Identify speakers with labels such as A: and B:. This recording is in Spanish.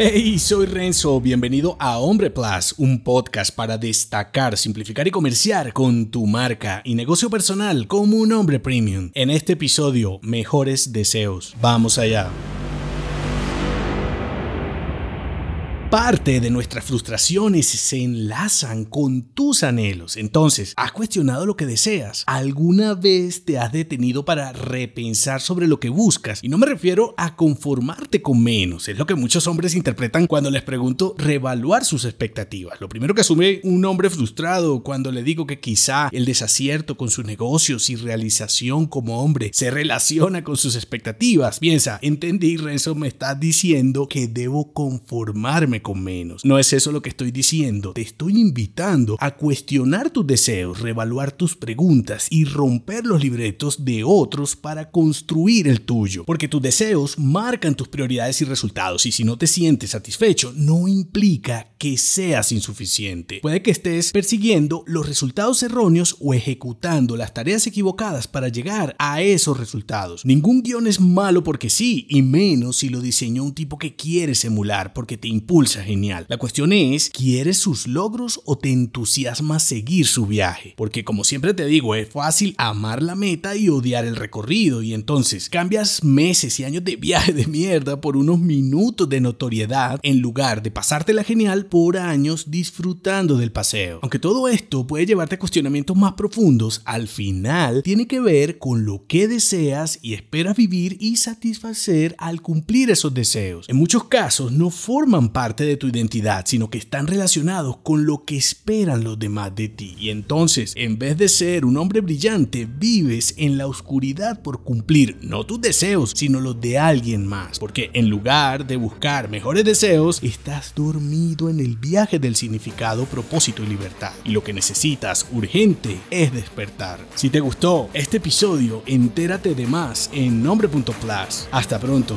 A: Hey, soy Renzo, bienvenido a Hombre Plus, un podcast para destacar, simplificar y comerciar con tu marca y negocio personal como un hombre premium. En este episodio, mejores deseos. Vamos allá. Parte de nuestras frustraciones se enlazan con tus anhelos. Entonces, ¿has cuestionado lo que deseas? ¿Alguna vez te has detenido para repensar sobre lo que buscas? Y no me refiero a conformarte con menos. Es lo que muchos hombres interpretan cuando les pregunto reevaluar sus expectativas. Lo primero que asume un hombre frustrado cuando le digo que quizá el desacierto con sus negocios y realización como hombre se relaciona con sus expectativas. Piensa, entendí, Renzo me está diciendo que debo conformarme con menos. No es eso lo que estoy diciendo. Te estoy invitando a cuestionar tus deseos, reevaluar tus preguntas y romper los libretos de otros para construir el tuyo. Porque tus deseos marcan tus prioridades y resultados y si no te sientes satisfecho no implica que seas insuficiente. Puede que estés persiguiendo los resultados erróneos o ejecutando las tareas equivocadas para llegar a esos resultados. Ningún guion es malo porque sí, y menos si lo diseñó un tipo que quieres emular porque te impulsa genial. La cuestión es, ¿quieres sus logros o te entusiasma seguir su viaje? Porque como siempre te digo, es fácil amar la meta y odiar el recorrido y entonces cambias meses y años de viaje de mierda por unos minutos de notoriedad en lugar de pasártela genial por años disfrutando del paseo. Aunque todo esto puede llevarte a cuestionamientos más profundos, al final tiene que ver con lo que deseas y esperas vivir y satisfacer al cumplir esos deseos. En muchos casos no forman de tu identidad, sino que están relacionados con lo que esperan los demás de ti. Y entonces, en vez de ser un hombre brillante, vives en la oscuridad por cumplir no tus deseos, sino los de alguien más. Porque en lugar de buscar mejores deseos, estás dormido en el viaje del significado, propósito y libertad. Y lo que necesitas urgente es despertar. Si te gustó este episodio, entérate de más en nombre.plus. Hasta pronto.